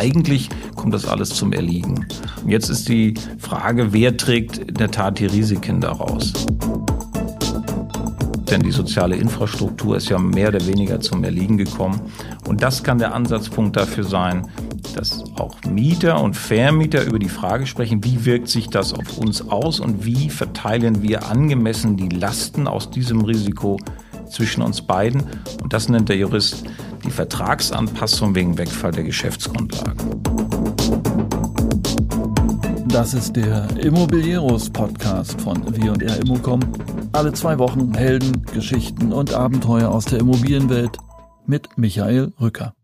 eigentlich kommt das alles zum Erliegen. Und jetzt ist die Frage, wer trägt in der Tat die Risiken daraus? Denn die soziale Infrastruktur ist ja mehr oder weniger zum Erliegen gekommen. Und das kann der Ansatzpunkt dafür sein, dass auch Mieter und Vermieter über die Frage sprechen, wie wirkt sich das auf uns aus und wie verteilen wir angemessen die Lasten aus diesem Risiko zwischen uns beiden. Und das nennt der Jurist die Vertragsanpassung wegen Wegfall der Geschäftsgrundlage. Das ist der Immobilieros Podcast von W&R Immocom. Alle zwei Wochen Helden, Geschichten und Abenteuer aus der Immobilienwelt mit Michael Rücker.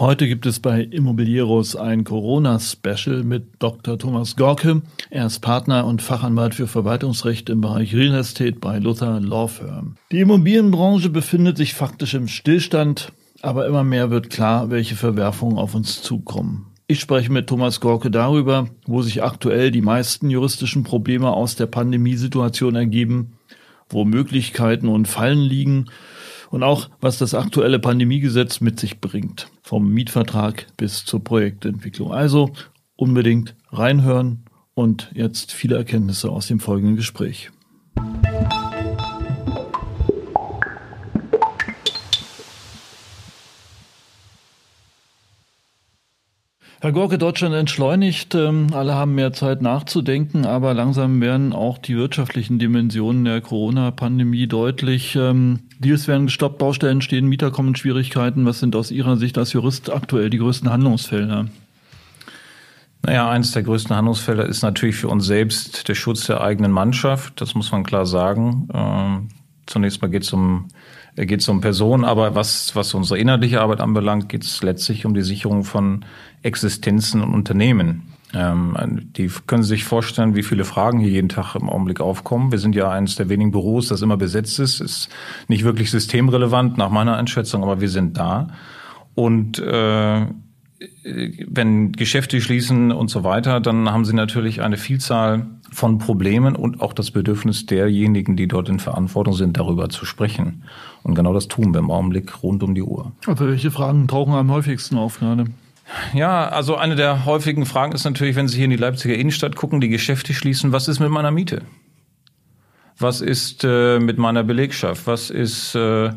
Heute gibt es bei Immobilieros ein Corona-Special mit Dr. Thomas Gorke. Er ist Partner und Fachanwalt für Verwaltungsrecht im Bereich Real Estate bei Luther Law Firm. Die Immobilienbranche befindet sich faktisch im Stillstand, aber immer mehr wird klar, welche Verwerfungen auf uns zukommen. Ich spreche mit Thomas Gorke darüber, wo sich aktuell die meisten juristischen Probleme aus der Pandemiesituation ergeben, wo Möglichkeiten und Fallen liegen und auch, was das aktuelle Pandemiegesetz mit sich bringt, vom Mietvertrag bis zur Projektentwicklung. Also unbedingt reinhören und jetzt viele Erkenntnisse aus dem folgenden Gespräch. Herr Gorke, Deutschland entschleunigt. Ähm, alle haben mehr Zeit nachzudenken, aber langsam werden auch die wirtschaftlichen Dimensionen der Corona-Pandemie deutlich. Deals werden gestoppt, Baustellen stehen, Mieter kommen in Schwierigkeiten. Was sind aus Ihrer Sicht als Jurist aktuell die größten Handlungsfelder? Naja, eines der größten Handlungsfelder ist natürlich für uns selbst der Schutz der eigenen Mannschaft. Das muss man klar sagen. Ähm, zunächst mal geht es um geht es um Personen, aber was, was unsere inhaltliche Arbeit anbelangt, geht es letztlich um die Sicherung von Existenzen und Unternehmen. Ähm, die können sich vorstellen, wie viele Fragen hier jeden Tag im Augenblick aufkommen. Wir sind ja eines der wenigen Büros, das immer besetzt ist. Ist nicht wirklich systemrelevant nach meiner Einschätzung, aber wir sind da. Und äh, wenn Geschäfte schließen und so weiter, dann haben sie natürlich eine Vielzahl von Problemen und auch das Bedürfnis derjenigen, die dort in Verantwortung sind, darüber zu sprechen. Und genau das tun wir im Augenblick rund um die Uhr. Aber welche Fragen tauchen am häufigsten auf gerade? Ja, also eine der häufigen Fragen ist natürlich, wenn Sie hier in die Leipziger Innenstadt gucken, die Geschäfte schließen, was ist mit meiner Miete? Was ist äh, mit meiner Belegschaft? Was ist äh,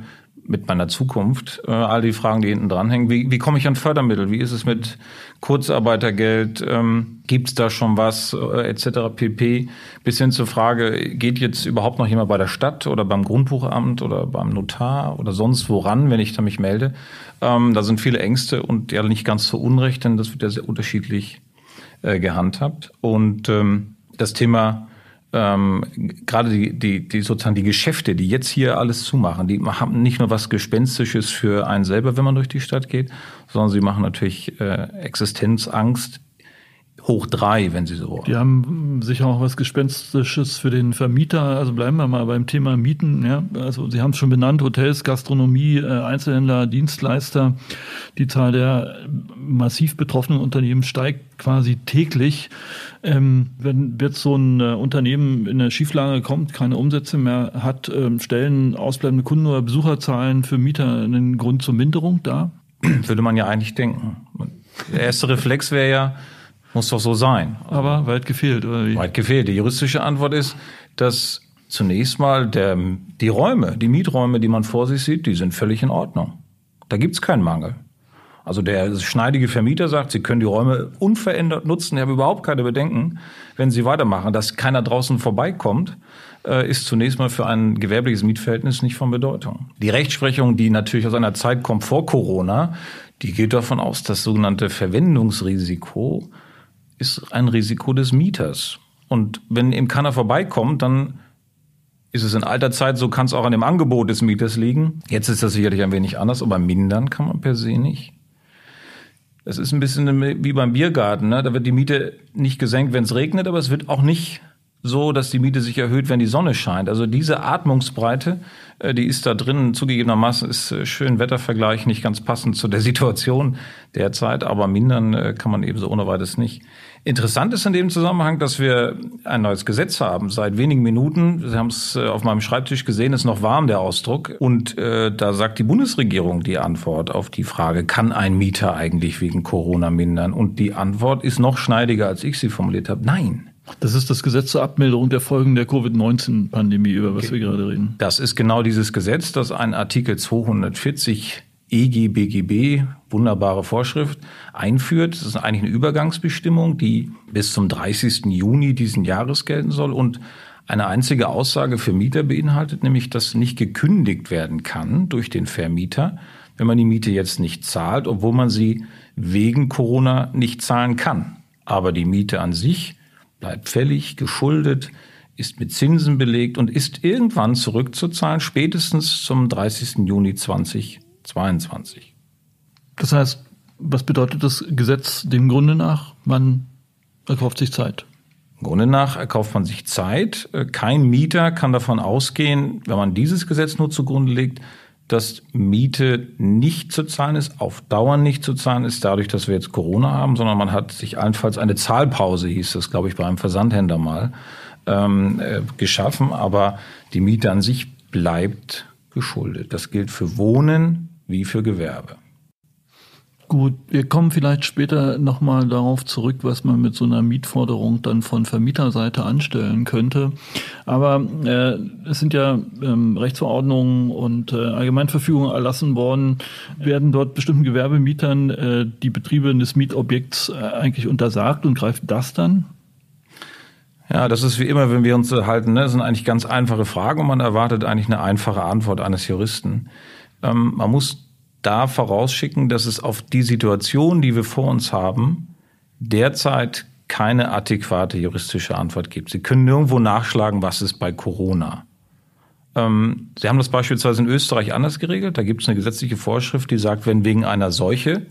mit meiner Zukunft? Äh, all die Fragen, die hinten dranhängen. Wie, wie komme ich an Fördermittel? Wie ist es mit Kurzarbeitergeld? Ähm, Gibt es da schon was? Äh, etc. pp. Bis hin zur Frage, geht jetzt überhaupt noch jemand bei der Stadt oder beim Grundbuchamt oder beim Notar oder sonst woran, wenn ich da mich melde? Ähm, da sind viele Ängste und ja nicht ganz so unrecht, denn das wird ja sehr unterschiedlich äh, gehandhabt. Und ähm, das Thema ähm, gerade die, die, die sozusagen die Geschäfte, die jetzt hier alles zumachen, die haben nicht nur was Gespenstisches für einen selber, wenn man durch die Stadt geht, sondern sie machen natürlich äh, Existenzangst hoch drei, wenn Sie so wollen. Die haben sicher auch was Gespenstisches für den Vermieter. Also bleiben wir mal beim Thema Mieten. Ja, also Sie haben es schon benannt: Hotels, Gastronomie, äh, Einzelhändler, Dienstleister. Die Zahl der massiv betroffenen Unternehmen steigt quasi täglich. Ähm, wenn jetzt so ein äh, Unternehmen in eine Schieflage kommt, keine Umsätze mehr hat, ähm, stellen ausbleibende Kunden- oder Besucherzahlen für Mieter einen Grund zur Minderung da? Würde man ja eigentlich denken. Der erste Reflex wäre ja, muss doch so sein. Aber weit gefehlt, oder wie? Weit gefehlt. Die juristische Antwort ist, dass zunächst mal der, die Räume, die Mieträume, die man vor sich sieht, die sind völlig in Ordnung. Da gibt's keinen Mangel. Also der schneidige Vermieter sagt, Sie können die Räume unverändert nutzen. Ich habe überhaupt keine Bedenken, wenn Sie weitermachen. Dass keiner draußen vorbeikommt, äh, ist zunächst mal für ein gewerbliches Mietverhältnis nicht von Bedeutung. Die Rechtsprechung, die natürlich aus einer Zeit kommt vor Corona, die geht davon aus, das sogenannte Verwendungsrisiko ist ein Risiko des Mieters. Und wenn eben keiner vorbeikommt, dann ist es in alter Zeit, so kann es auch an dem Angebot des Mieters liegen. Jetzt ist das sicherlich ein wenig anders, aber mindern kann man per se nicht. Das ist ein bisschen wie beim Biergarten. Ne? Da wird die Miete nicht gesenkt, wenn es regnet, aber es wird auch nicht so, dass die Miete sich erhöht, wenn die Sonne scheint. Also diese Atmungsbreite, äh, die ist da drin. Zugegebenermaßen ist äh, schön Wettervergleich nicht ganz passend zu der Situation derzeit, aber mindern äh, kann man ebenso ohne weiteres nicht. Interessant ist in dem Zusammenhang, dass wir ein neues Gesetz haben. Seit wenigen Minuten, Sie haben es auf meinem Schreibtisch gesehen, ist noch warm der Ausdruck. Und äh, da sagt die Bundesregierung die Antwort auf die Frage, kann ein Mieter eigentlich wegen Corona mindern? Und die Antwort ist noch schneidiger, als ich sie formuliert habe. Nein. Das ist das Gesetz zur Abmilderung der Folgen der Covid-19-Pandemie, über was wir gerade reden. Das ist genau dieses Gesetz, das ein Artikel 240 EGBGB, wunderbare Vorschrift, einführt. Das ist eigentlich eine Übergangsbestimmung, die bis zum 30. Juni diesen Jahres gelten soll und eine einzige Aussage für Mieter beinhaltet, nämlich, dass nicht gekündigt werden kann durch den Vermieter, wenn man die Miete jetzt nicht zahlt, obwohl man sie wegen Corona nicht zahlen kann. Aber die Miete an sich bleibt fällig, geschuldet, ist mit Zinsen belegt und ist irgendwann zurückzuzahlen, spätestens zum 30. Juni 2022. Das heißt, was bedeutet das Gesetz dem Grunde nach? Man erkauft sich Zeit. Im Grunde nach erkauft man sich Zeit. Kein Mieter kann davon ausgehen, wenn man dieses Gesetz nur zugrunde legt, dass Miete nicht zu zahlen ist, auf Dauer nicht zu zahlen ist, dadurch, dass wir jetzt Corona haben, sondern man hat sich allenfalls eine Zahlpause, hieß das, glaube ich, bei einem Versandhändler mal, ähm, äh, geschaffen. Aber die Miete an sich bleibt geschuldet. Das gilt für Wohnen wie für Gewerbe. Gut, wir kommen vielleicht später nochmal darauf zurück, was man mit so einer Mietforderung dann von Vermieterseite anstellen könnte. Aber äh, es sind ja ähm, Rechtsverordnungen und äh, Allgemeinverfügungen erlassen worden. Werden dort bestimmten Gewerbemietern äh, die Betriebe des Mietobjekts äh, eigentlich untersagt und greift das dann? Ja, das ist wie immer, wenn wir uns halten. Ne? Das sind eigentlich ganz einfache Fragen und man erwartet eigentlich eine einfache Antwort eines Juristen. Ähm, man muss da vorausschicken, dass es auf die Situation, die wir vor uns haben, derzeit keine adäquate juristische Antwort gibt. Sie können nirgendwo nachschlagen, was ist bei Corona. Ähm, Sie haben das beispielsweise in Österreich anders geregelt. Da gibt es eine gesetzliche Vorschrift, die sagt, wenn wegen einer Seuche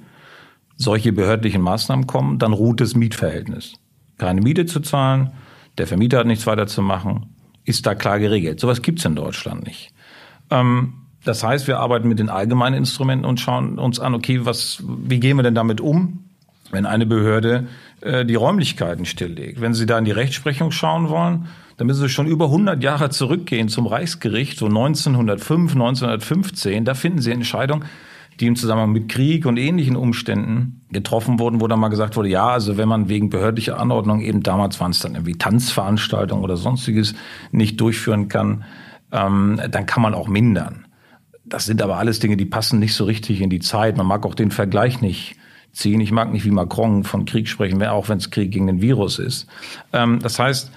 solche behördlichen Maßnahmen kommen, dann ruht das Mietverhältnis. Keine Miete zu zahlen, der Vermieter hat nichts weiter zu machen, ist da klar geregelt. Sowas gibt's in Deutschland nicht. Ähm, das heißt, wir arbeiten mit den allgemeinen Instrumenten und schauen uns an, okay, was, wie gehen wir denn damit um, wenn eine Behörde äh, die Räumlichkeiten stilllegt? Wenn Sie da in die Rechtsprechung schauen wollen, dann müssen Sie schon über 100 Jahre zurückgehen zum Reichsgericht, so 1905, 1915. Da finden Sie Entscheidungen, die im Zusammenhang mit Krieg und ähnlichen Umständen getroffen wurden, wo dann mal gesagt wurde, ja, also wenn man wegen behördlicher Anordnung eben damals waren es dann irgendwie Tanzveranstaltungen oder sonstiges nicht durchführen kann, ähm, dann kann man auch mindern. Das sind aber alles Dinge, die passen nicht so richtig in die Zeit. Man mag auch den Vergleich nicht ziehen. Ich mag nicht wie Macron von Krieg sprechen, auch wenn es Krieg gegen den Virus ist. Ähm, das heißt,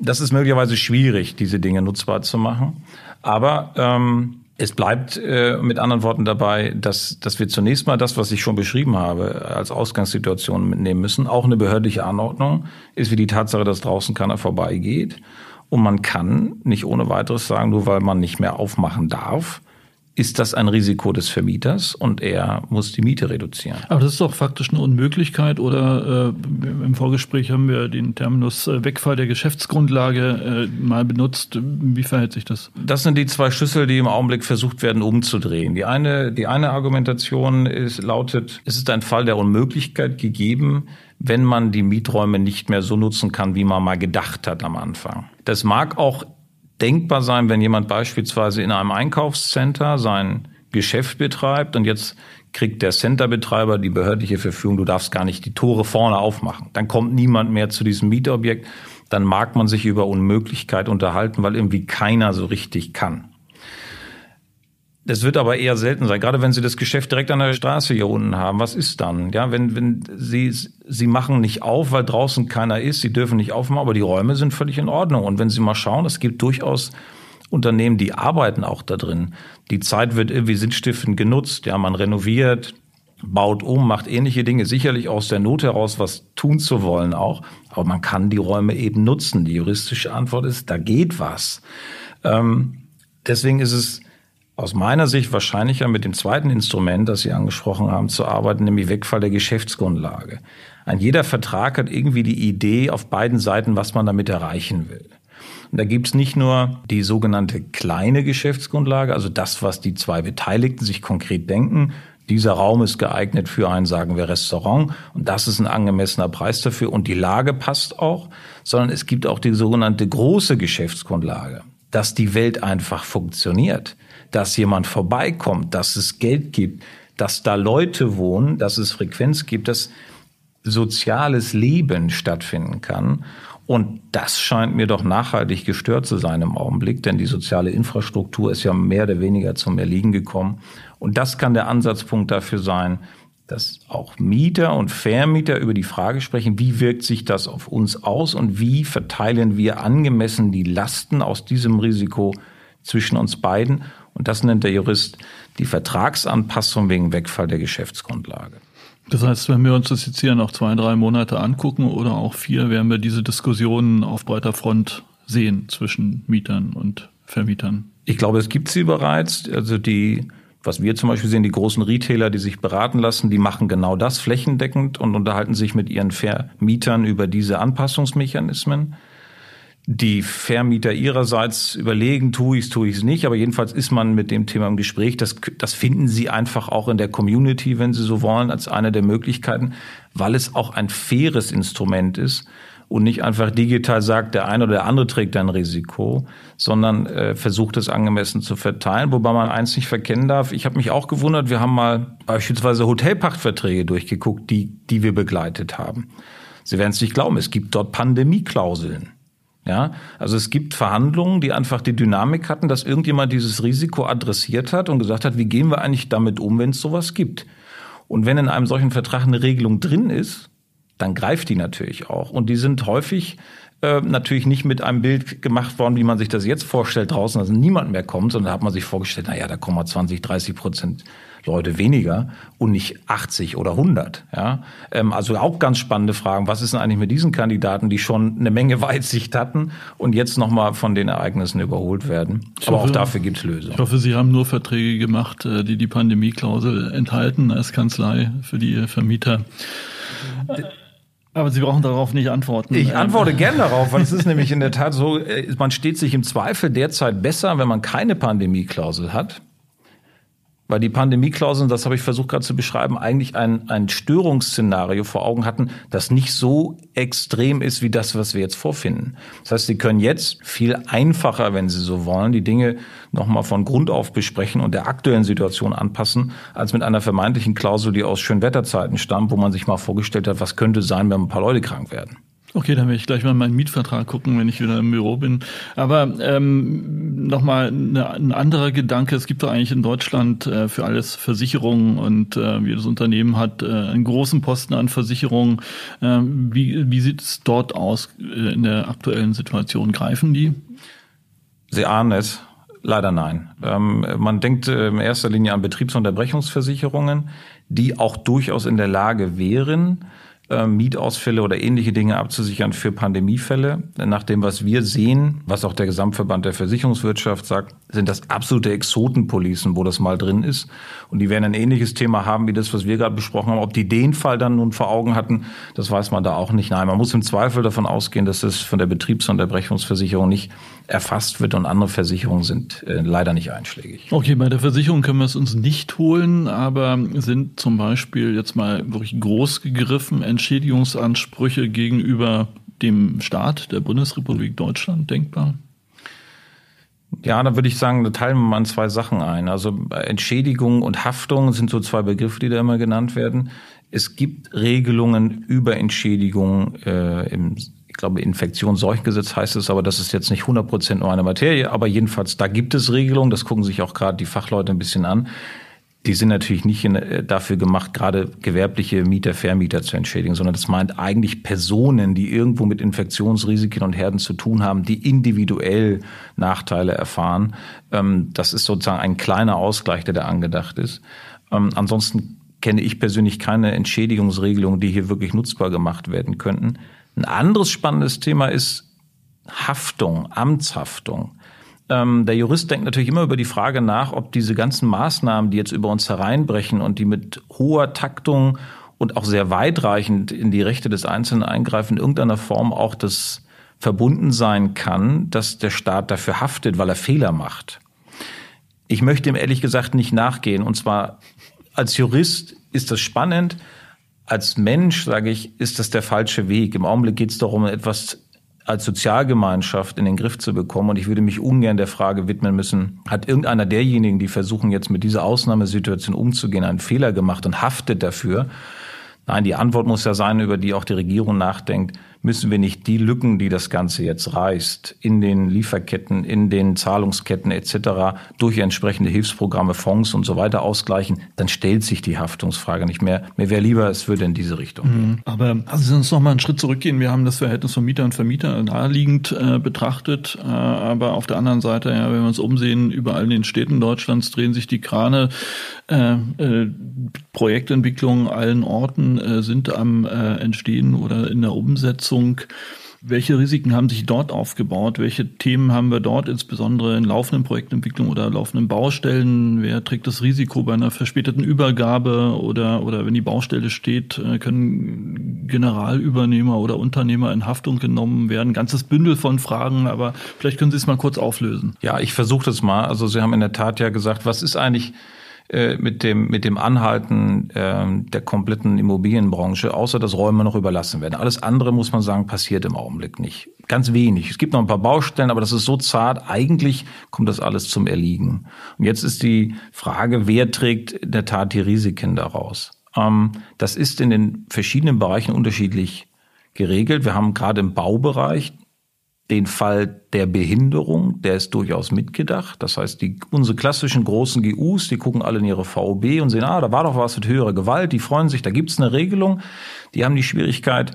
das ist möglicherweise schwierig, diese Dinge nutzbar zu machen. Aber ähm, es bleibt äh, mit anderen Worten dabei, dass, dass wir zunächst mal das, was ich schon beschrieben habe, als Ausgangssituation mitnehmen müssen. Auch eine behördliche Anordnung ist wie die Tatsache, dass draußen keiner vorbeigeht. Und man kann nicht ohne weiteres sagen, nur weil man nicht mehr aufmachen darf, ist das ein Risiko des Vermieters und er muss die Miete reduzieren. Aber das ist doch faktisch eine Unmöglichkeit oder äh, im Vorgespräch haben wir den Terminus äh, Wegfall der Geschäftsgrundlage äh, mal benutzt. Wie verhält sich das? Das sind die zwei Schlüssel, die im Augenblick versucht werden umzudrehen. Die eine, die eine Argumentation ist, lautet, es ist ein Fall der Unmöglichkeit gegeben, wenn man die Mieträume nicht mehr so nutzen kann, wie man mal gedacht hat am Anfang. Das mag auch denkbar sein, wenn jemand beispielsweise in einem Einkaufscenter sein Geschäft betreibt und jetzt kriegt der Centerbetreiber die behördliche Verfügung, du darfst gar nicht die Tore vorne aufmachen. Dann kommt niemand mehr zu diesem Mietobjekt. Dann mag man sich über Unmöglichkeit unterhalten, weil irgendwie keiner so richtig kann. Das wird aber eher selten sein, gerade wenn Sie das Geschäft direkt an der Straße hier unten haben. Was ist dann? Ja, wenn, wenn Sie, Sie machen nicht auf, weil draußen keiner ist, Sie dürfen nicht aufmachen, aber die Räume sind völlig in Ordnung. Und wenn Sie mal schauen, es gibt durchaus Unternehmen, die arbeiten auch da drin. Die Zeit wird irgendwie sinnstiftend genutzt. Ja, man renoviert, baut um, macht ähnliche Dinge, sicherlich aus der Not heraus was tun zu wollen auch. Aber man kann die Räume eben nutzen. Die juristische Antwort ist, da geht was. Ähm, deswegen ist es aus meiner Sicht wahrscheinlicher mit dem zweiten Instrument, das Sie angesprochen haben, zu arbeiten, nämlich Wegfall der Geschäftsgrundlage. Ein jeder Vertrag hat irgendwie die Idee auf beiden Seiten, was man damit erreichen will. Und da gibt's nicht nur die sogenannte kleine Geschäftsgrundlage, also das, was die zwei Beteiligten sich konkret denken, dieser Raum ist geeignet für ein, sagen wir, Restaurant. Und das ist ein angemessener Preis dafür. Und die Lage passt auch, sondern es gibt auch die sogenannte große Geschäftsgrundlage, dass die Welt einfach funktioniert, dass jemand vorbeikommt, dass es Geld gibt, dass da Leute wohnen, dass es Frequenz gibt, dass soziales Leben stattfinden kann. Und das scheint mir doch nachhaltig gestört zu sein im Augenblick, denn die soziale Infrastruktur ist ja mehr oder weniger zum Erliegen gekommen. Und das kann der Ansatzpunkt dafür sein, dass auch Mieter und Vermieter über die Frage sprechen, wie wirkt sich das auf uns aus und wie verteilen wir angemessen die Lasten aus diesem Risiko zwischen uns beiden. Und das nennt der Jurist die Vertragsanpassung wegen Wegfall der Geschäftsgrundlage. Das heißt, wenn wir uns das jetzt hier noch zwei, drei Monate angucken oder auch vier, werden wir diese Diskussionen auf breiter Front sehen zwischen Mietern und Vermietern. Ich glaube, es gibt sie bereits. Also die was wir zum Beispiel sehen, die großen Retailer, die sich beraten lassen, die machen genau das flächendeckend und unterhalten sich mit ihren Vermietern über diese Anpassungsmechanismen. Die Vermieter ihrerseits überlegen, tue ich es, tue ich es nicht, aber jedenfalls ist man mit dem Thema im Gespräch. Das, das finden sie einfach auch in der Community, wenn sie so wollen, als eine der Möglichkeiten, weil es auch ein faires Instrument ist und nicht einfach digital sagt, der eine oder der andere trägt ein Risiko, sondern äh, versucht es angemessen zu verteilen. Wobei man eins nicht verkennen darf. Ich habe mich auch gewundert, wir haben mal beispielsweise Hotelpachtverträge durchgeguckt, die, die wir begleitet haben. Sie werden es nicht glauben, es gibt dort Pandemieklauseln. Ja, also es gibt Verhandlungen, die einfach die Dynamik hatten, dass irgendjemand dieses Risiko adressiert hat und gesagt hat, wie gehen wir eigentlich damit um, wenn es sowas gibt? Und wenn in einem solchen Vertrag eine Regelung drin ist, dann greift die natürlich auch. Und die sind häufig äh, natürlich nicht mit einem Bild gemacht worden, wie man sich das jetzt vorstellt draußen, dass niemand mehr kommt, sondern da hat man sich vorgestellt, na ja, da kommen mal 20, 30 Prozent Leute weniger und nicht 80 oder 100. Ja? Ähm, also auch ganz spannende Fragen. Was ist denn eigentlich mit diesen Kandidaten, die schon eine Menge Weitsicht hatten und jetzt nochmal von den Ereignissen überholt werden? Ich Aber hoffe, auch dafür gibt es Lösungen. Ich hoffe, Sie haben nur Verträge gemacht, äh, die die Pandemieklausel enthalten als Kanzlei für die Vermieter. Aber Sie brauchen darauf nicht antworten. Ich antworte gern darauf, weil es ist nämlich in der Tat so, äh, man steht sich im Zweifel derzeit besser, wenn man keine Pandemieklausel hat, weil die Pandemieklauseln, das habe ich versucht gerade zu beschreiben, eigentlich ein, ein Störungsszenario vor Augen hatten, das nicht so extrem ist wie das, was wir jetzt vorfinden. Das heißt, Sie können jetzt viel einfacher, wenn Sie so wollen, die Dinge nochmal von Grund auf besprechen und der aktuellen Situation anpassen, als mit einer vermeintlichen Klausel, die aus Schönwetterzeiten stammt, wo man sich mal vorgestellt hat, was könnte sein, wenn ein paar Leute krank werden. Okay, dann werde ich gleich mal meinen Mietvertrag gucken, wenn ich wieder im Büro bin. Aber ähm, nochmal eine, ein anderer Gedanke. Es gibt doch eigentlich in Deutschland äh, für alles Versicherungen und äh, jedes Unternehmen hat äh, einen großen Posten an Versicherungen. Äh, wie, wie sieht es dort aus äh, in der aktuellen Situation? Greifen die? Sie ahnen es. Leider nein. Ähm, man denkt äh, in erster Linie an Betriebsunterbrechungsversicherungen, die auch durchaus in der Lage wären, äh, Mietausfälle oder ähnliche Dinge abzusichern für Pandemiefälle. Nach dem, was wir sehen, was auch der Gesamtverband der Versicherungswirtschaft sagt, sind das absolute Exotenpolicen, wo das mal drin ist. Und die werden ein ähnliches Thema haben wie das, was wir gerade besprochen haben. Ob die den Fall dann nun vor Augen hatten, das weiß man da auch nicht. Nein, man muss im Zweifel davon ausgehen, dass es von der Betriebsunterbrechungsversicherung nicht erfasst wird und andere Versicherungen sind äh, leider nicht einschlägig. Okay, bei der Versicherung können wir es uns nicht holen, aber sind zum Beispiel jetzt mal wirklich groß gegriffen Entschädigungsansprüche gegenüber dem Staat der Bundesrepublik Deutschland denkbar? Ja, da würde ich sagen, da teilen wir mal zwei Sachen ein. Also Entschädigung und Haftung sind so zwei Begriffe, die da immer genannt werden. Es gibt Regelungen über Entschädigung äh, im ich glaube, Infektionsseuchengesetz heißt es, aber das ist jetzt nicht 100 Prozent nur eine Materie. Aber jedenfalls, da gibt es Regelungen. Das gucken sich auch gerade die Fachleute ein bisschen an. Die sind natürlich nicht in, äh, dafür gemacht, gerade gewerbliche Mieter, Vermieter zu entschädigen, sondern das meint eigentlich Personen, die irgendwo mit Infektionsrisiken und Herden zu tun haben, die individuell Nachteile erfahren. Ähm, das ist sozusagen ein kleiner Ausgleich, der da angedacht ist. Ähm, ansonsten kenne ich persönlich keine Entschädigungsregelungen, die hier wirklich nutzbar gemacht werden könnten. Ein anderes spannendes Thema ist Haftung, Amtshaftung. Ähm, der Jurist denkt natürlich immer über die Frage nach, ob diese ganzen Maßnahmen, die jetzt über uns hereinbrechen und die mit hoher Taktung und auch sehr weitreichend in die Rechte des Einzelnen eingreifen, in irgendeiner Form auch das verbunden sein kann, dass der Staat dafür haftet, weil er Fehler macht. Ich möchte ihm ehrlich gesagt nicht nachgehen. Und zwar als Jurist ist das spannend. Als Mensch, sage ich, ist das der falsche Weg. Im Augenblick geht es darum, etwas als Sozialgemeinschaft in den Griff zu bekommen. Und ich würde mich ungern der Frage widmen müssen, hat irgendeiner derjenigen, die versuchen jetzt mit dieser Ausnahmesituation umzugehen, einen Fehler gemacht und haftet dafür? Nein, die Antwort muss ja sein, über die auch die Regierung nachdenkt müssen wir nicht die Lücken, die das Ganze jetzt reißt, in den Lieferketten, in den Zahlungsketten etc. durch entsprechende Hilfsprogramme, Fonds und so weiter ausgleichen, dann stellt sich die Haftungsfrage nicht mehr. Mir wäre lieber, es würde in diese Richtung gehen. Mhm. Aber also Sie uns noch mal einen Schritt zurückgehen. Wir haben das Verhältnis von Mieter und Vermieter naheliegend äh, betrachtet, äh, aber auf der anderen Seite, ja, wenn wir uns umsehen, überall in den Städten Deutschlands drehen sich die Krane. Äh, äh, Projektentwicklungen allen Orten äh, sind am äh, Entstehen oder in der Umsetzung. Umsetzung. Welche Risiken haben sich dort aufgebaut? Welche Themen haben wir dort, insbesondere in laufenden Projektentwicklung oder laufenden Baustellen? Wer trägt das Risiko bei einer verspäteten Übergabe oder, oder wenn die Baustelle steht, äh, können Generalübernehmer oder Unternehmer in Haftung genommen werden? Ganzes Bündel von Fragen, aber vielleicht können Sie es mal kurz auflösen. Ja, ich versuche das mal. Also Sie haben in der Tat ja gesagt, was ist eigentlich äh, mit dem, mit dem Anhalten äh, der kompletten Immobilienbranche, außer dass Räume noch überlassen werden. Alles andere, muss man sagen, passiert im Augenblick nicht. Ganz wenig. Es gibt noch ein paar Baustellen, aber das ist so zart. Eigentlich kommt das alles zum Erliegen. Und jetzt ist die Frage, wer trägt in der Tat die Risiken daraus? Ähm, das ist in den verschiedenen Bereichen unterschiedlich geregelt. Wir haben gerade im Baubereich den Fall der Behinderung, der ist durchaus mitgedacht. Das heißt, die, unsere klassischen großen GUs, die gucken alle in ihre VOB und sehen, ah, da war doch was mit höherer Gewalt, die freuen sich, da gibt's eine Regelung. Die haben die Schwierigkeit,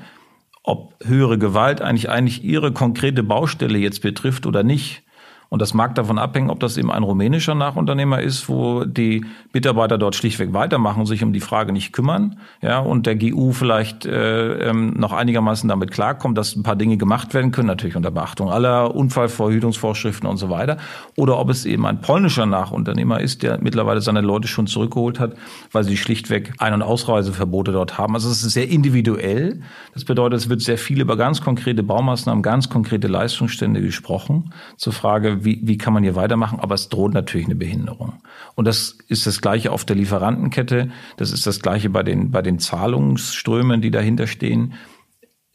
ob höhere Gewalt eigentlich eigentlich ihre konkrete Baustelle jetzt betrifft oder nicht. Und das mag davon abhängen, ob das eben ein rumänischer Nachunternehmer ist, wo die Mitarbeiter dort schlichtweg weitermachen sich um die Frage nicht kümmern, ja, und der GU vielleicht äh, ähm, noch einigermaßen damit klarkommt, dass ein paar Dinge gemacht werden können, natürlich unter Beachtung aller Unfallverhütungsvorschriften und so weiter, oder ob es eben ein polnischer Nachunternehmer ist, der mittlerweile seine Leute schon zurückgeholt hat, weil sie schlichtweg Ein- und Ausreiseverbote dort haben. Also es ist sehr individuell. Das bedeutet, es wird sehr viel über ganz konkrete Baumaßnahmen, ganz konkrete Leistungsstände gesprochen. Zur Frage, wie, wie kann man hier weitermachen, aber es droht natürlich eine Behinderung. Und das ist das Gleiche auf der Lieferantenkette, das ist das Gleiche bei den, bei den Zahlungsströmen, die dahinter stehen.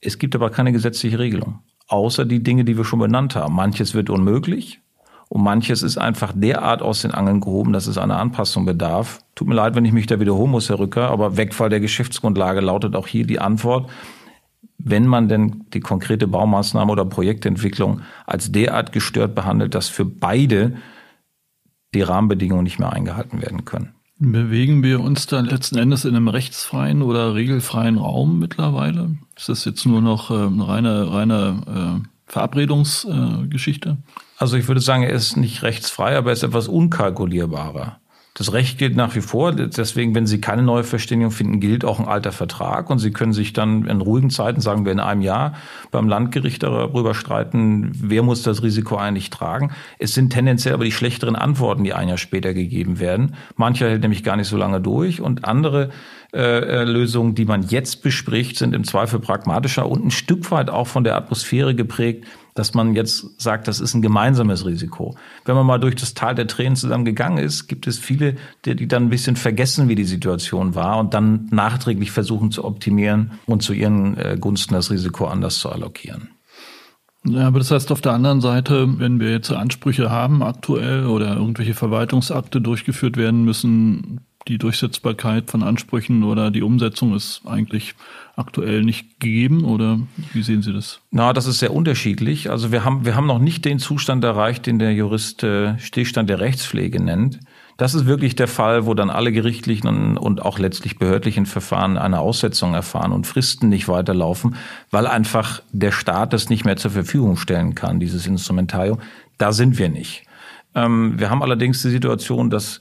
Es gibt aber keine gesetzliche Regelung, außer die Dinge, die wir schon benannt haben. Manches wird unmöglich, und manches ist einfach derart aus den Angeln gehoben, dass es einer Anpassung bedarf. Tut mir leid, wenn ich mich da wiederholen muss, Herr Rücker, aber Wegfall der Geschäftsgrundlage lautet auch hier die Antwort wenn man denn die konkrete Baumaßnahme oder Projektentwicklung als derart gestört behandelt, dass für beide die Rahmenbedingungen nicht mehr eingehalten werden können. Bewegen wir uns da letzten Endes in einem rechtsfreien oder regelfreien Raum mittlerweile? Ist das jetzt nur noch äh, eine reine, reine äh, Verabredungsgeschichte? Also ich würde sagen, er ist nicht rechtsfrei, aber er ist etwas unkalkulierbarer. Das Recht gilt nach wie vor. Deswegen, wenn Sie keine neue Verständigung finden, gilt auch ein alter Vertrag. Und Sie können sich dann in ruhigen Zeiten, sagen wir in einem Jahr, beim Landgericht darüber streiten, wer muss das Risiko eigentlich tragen. Es sind tendenziell aber die schlechteren Antworten, die ein Jahr später gegeben werden. Mancher hält nämlich gar nicht so lange durch und andere äh, äh Lösungen, die man jetzt bespricht, sind im Zweifel pragmatischer und ein Stück weit auch von der Atmosphäre geprägt, dass man jetzt sagt, das ist ein gemeinsames Risiko. Wenn man mal durch das Tal der Tränen zusammen gegangen ist, gibt es viele, die, die dann ein bisschen vergessen, wie die Situation war und dann nachträglich versuchen zu optimieren und zu ihren äh, Gunsten das Risiko anders zu allokieren. Ja, aber das heißt auf der anderen Seite, wenn wir jetzt Ansprüche haben aktuell oder irgendwelche Verwaltungsakte durchgeführt werden müssen, die Durchsetzbarkeit von Ansprüchen oder die Umsetzung ist eigentlich aktuell nicht gegeben oder wie sehen Sie das? Na, das ist sehr unterschiedlich. Also wir haben, wir haben noch nicht den Zustand erreicht, den der Jurist äh, Stillstand der Rechtspflege nennt. Das ist wirklich der Fall, wo dann alle gerichtlichen und auch letztlich behördlichen Verfahren eine Aussetzung erfahren und Fristen nicht weiterlaufen, weil einfach der Staat das nicht mehr zur Verfügung stellen kann, dieses Instrumentarium. Da sind wir nicht. Ähm, wir haben allerdings die Situation, dass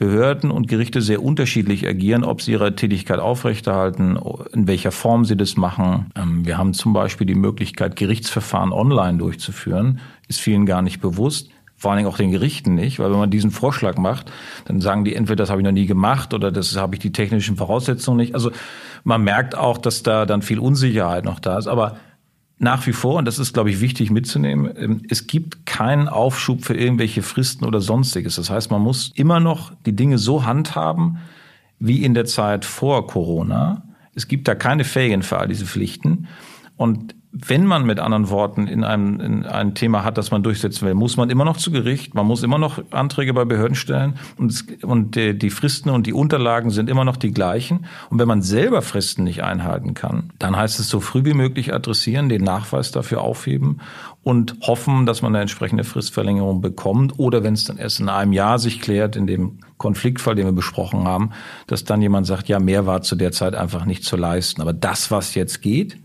Behörden und Gerichte sehr unterschiedlich agieren, ob sie ihre Tätigkeit aufrechterhalten, in welcher Form sie das machen. Ähm, wir haben zum Beispiel die Möglichkeit, Gerichtsverfahren online durchzuführen. Ist vielen gar nicht bewusst. Vor allen Dingen auch den Gerichten nicht, weil wenn man diesen Vorschlag macht, dann sagen die entweder das habe ich noch nie gemacht oder das habe ich die technischen Voraussetzungen nicht. Also man merkt auch, dass da dann viel Unsicherheit noch da ist. Aber nach wie vor, und das ist, glaube ich, wichtig mitzunehmen, ähm, es gibt keinen Aufschub für irgendwelche Fristen oder sonstiges. Das heißt, man muss immer noch die Dinge so handhaben, wie in der Zeit vor Corona. Es gibt da keine Ferien für all diese Pflichten. Und wenn man mit anderen Worten in einem, in ein Thema hat, das man durchsetzen will, muss man immer noch zu Gericht, man muss immer noch Anträge bei Behörden stellen und, es, und die, die Fristen und die Unterlagen sind immer noch die gleichen. Und wenn man selber Fristen nicht einhalten kann, dann heißt es so früh wie möglich adressieren, den Nachweis dafür aufheben und hoffen, dass man eine entsprechende Fristverlängerung bekommt oder wenn es dann erst in einem Jahr sich klärt, in dem Konfliktfall, den wir besprochen haben, dass dann jemand sagt, ja, mehr war zu der Zeit einfach nicht zu leisten. Aber das, was jetzt geht,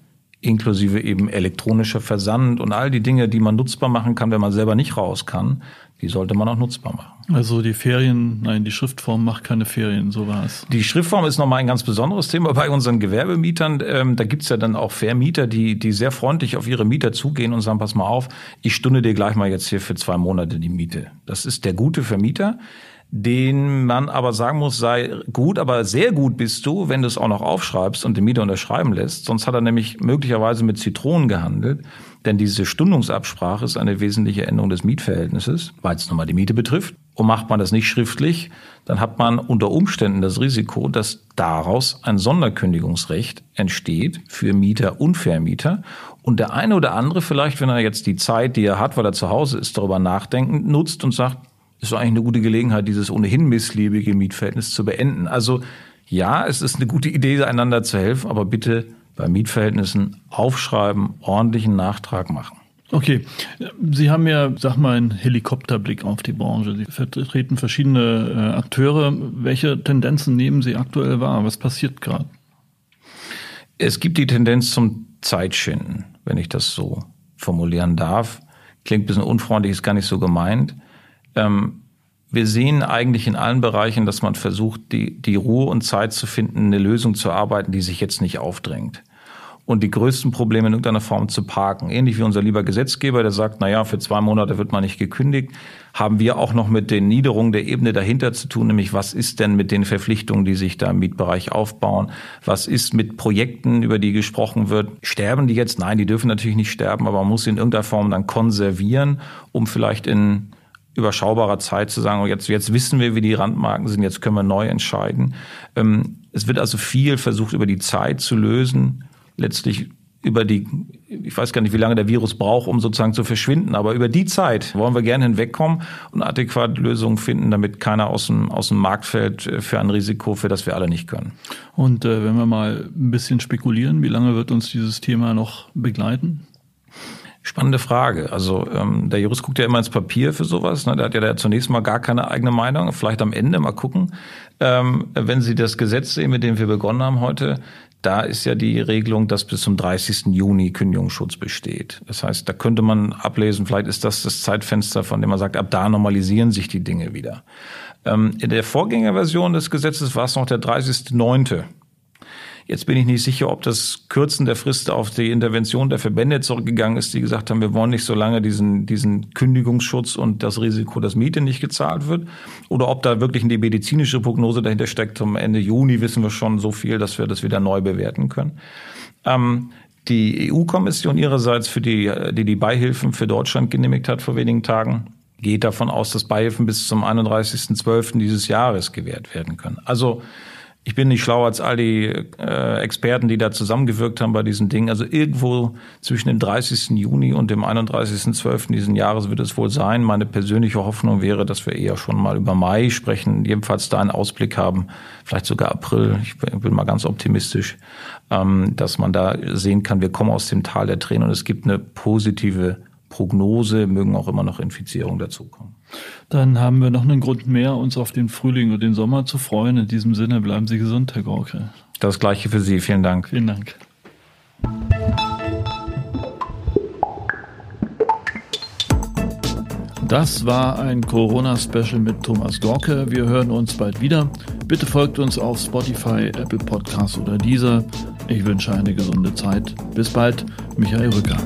inklusive eben elektronischer Versand und all die Dinge, die man nutzbar machen kann, wenn man selber nicht raus kann, die sollte man auch nutzbar machen. Also die Ferien, nein, die Schriftform macht keine Ferien, so war es. Die Schriftform ist nochmal ein ganz besonderes Thema bei unseren Gewerbemietern. Ähm, da gibt's ja dann auch Vermieter, die, die sehr freundlich auf ihre Mieter zugehen und sagen, pass mal auf, ich stunde dir gleich mal jetzt hier für zwei Monate die Miete. Das ist der gute Vermieter den man aber sagen muss, sei gut, aber sehr gut bist du, wenn du es auch noch aufschreibst und den Mieter unterschreiben lässt. Sonst hat er nämlich möglicherweise mit Zitronen gehandelt. Denn diese Stundungsabsprache ist eine wesentliche Änderung des Mietverhältnisses, weil es nochmal die Miete betrifft. Und macht man das nicht schriftlich, dann hat man unter Umständen das Risiko, dass daraus ein Sonderkündigungsrecht entsteht für Mieter und Vermieter. Und der eine oder andere vielleicht, wenn er jetzt die Zeit, die er hat, weil er zu Hause ist, darüber nachdenkend nutzt und sagt, ist eigentlich eine gute Gelegenheit, dieses ohnehin missliebige Mietverhältnis zu beenden. Also ja, es ist eine gute Idee, einander zu helfen, aber bitte bei Mietverhältnissen aufschreiben, ordentlichen Nachtrag machen. Okay, Sie haben ja, sag mal, einen Helikopterblick auf die Branche. Sie vertreten verschiedene äh, Akteure. Welche Tendenzen nehmen Sie aktuell wahr? Was passiert gerade? Es gibt die Tendenz zum Zeitschinden, wenn ich das so formulieren darf. Klingt ein bisschen unfreundlich, ist gar nicht so gemeint. Ähm, wir sehen eigentlich in allen Bereichen, dass man versucht, die, die Ruhe und Zeit zu finden, eine Lösung zu arbeiten, die sich jetzt nicht aufdrängt. Und die größten Probleme in irgendeiner Form zu parken. Ähnlich wie unser lieber Gesetzgeber, der sagt, na ja, für zwei Monate wird man nicht gekündigt, haben wir auch noch mit den Niederungen der Ebene dahinter zu tun, nämlich was ist denn mit den Verpflichtungen, die sich da im Mietbereich aufbauen? Was ist mit Projekten, über die gesprochen wird? Sterben die jetzt? Nein, die dürfen natürlich nicht sterben, aber man muss sie in irgendeiner Form dann konservieren, um vielleicht in überschaubarer Zeit zu sagen, oh, jetzt, jetzt wissen wir, wie die Randmarken sind, jetzt können wir neu entscheiden. Ähm, es wird also viel versucht, über die Zeit zu lösen, letztlich über die, ich weiß gar nicht, wie lange der Virus braucht, um sozusagen zu verschwinden, aber über die Zeit wollen wir gerne hinwegkommen und adäquate Lösungen finden, damit keiner aus dem, aus dem Markt fällt äh, für ein Risiko, für das wir alle nicht können. Und äh, wenn wir mal ein bisschen spekulieren, wie lange wird uns dieses Thema noch begleiten? Spannende Frage. Also ähm, der Jurist guckt ja immer ins Papier für sowas. Ne? Der hat ja da zunächst mal gar keine eigene Meinung. Vielleicht am Ende mal gucken. Ähm, wenn Sie das Gesetz sehen, mit dem wir begonnen haben heute, da ist ja die Regelung, dass bis zum 30. Juni Kündigungsschutz besteht. Das heißt, da könnte man ablesen, vielleicht ist das das Zeitfenster, von dem man sagt, ab da normalisieren sich die Dinge wieder. Ähm, in der Vorgängerversion des Gesetzes war es noch der 30.9. Jetzt bin ich nicht sicher, ob das Kürzen der Frist auf die Intervention der Verbände zurückgegangen ist, die gesagt haben, wir wollen nicht so lange diesen, diesen Kündigungsschutz und das Risiko, dass Miete nicht gezahlt wird, oder ob da wirklich eine medizinische Prognose dahinter steckt. Zum Ende Juni wissen wir schon so viel, dass wir das wieder neu bewerten können. Ähm, die EU-Kommission ihrerseits, für die, die die Beihilfen für Deutschland genehmigt hat vor wenigen Tagen, geht davon aus, dass Beihilfen bis zum 31.12. dieses Jahres gewährt werden können. Also ich bin nicht schlauer als all die äh, Experten, die da zusammengewirkt haben bei diesen Dingen. Also irgendwo zwischen dem 30. Juni und dem 31.12. diesen Jahres wird es wohl sein. Meine persönliche Hoffnung wäre, dass wir eher schon mal über Mai sprechen, jedenfalls da einen Ausblick haben, vielleicht sogar April. Ich bin mal ganz optimistisch, ähm, dass man da sehen kann, wir kommen aus dem Tal der Tränen und es gibt eine positive Prognose, mögen auch immer noch Infizierungen dazukommen. Dann haben wir noch einen Grund mehr, uns auf den Frühling und den Sommer zu freuen. In diesem Sinne bleiben Sie gesund, Herr Gorke. Das gleiche für Sie. Vielen Dank. Vielen Dank. Das war ein Corona-Special mit Thomas Gorke. Wir hören uns bald wieder. Bitte folgt uns auf Spotify, Apple Podcasts oder dieser. Ich wünsche eine gesunde Zeit. Bis bald, Michael Rücker.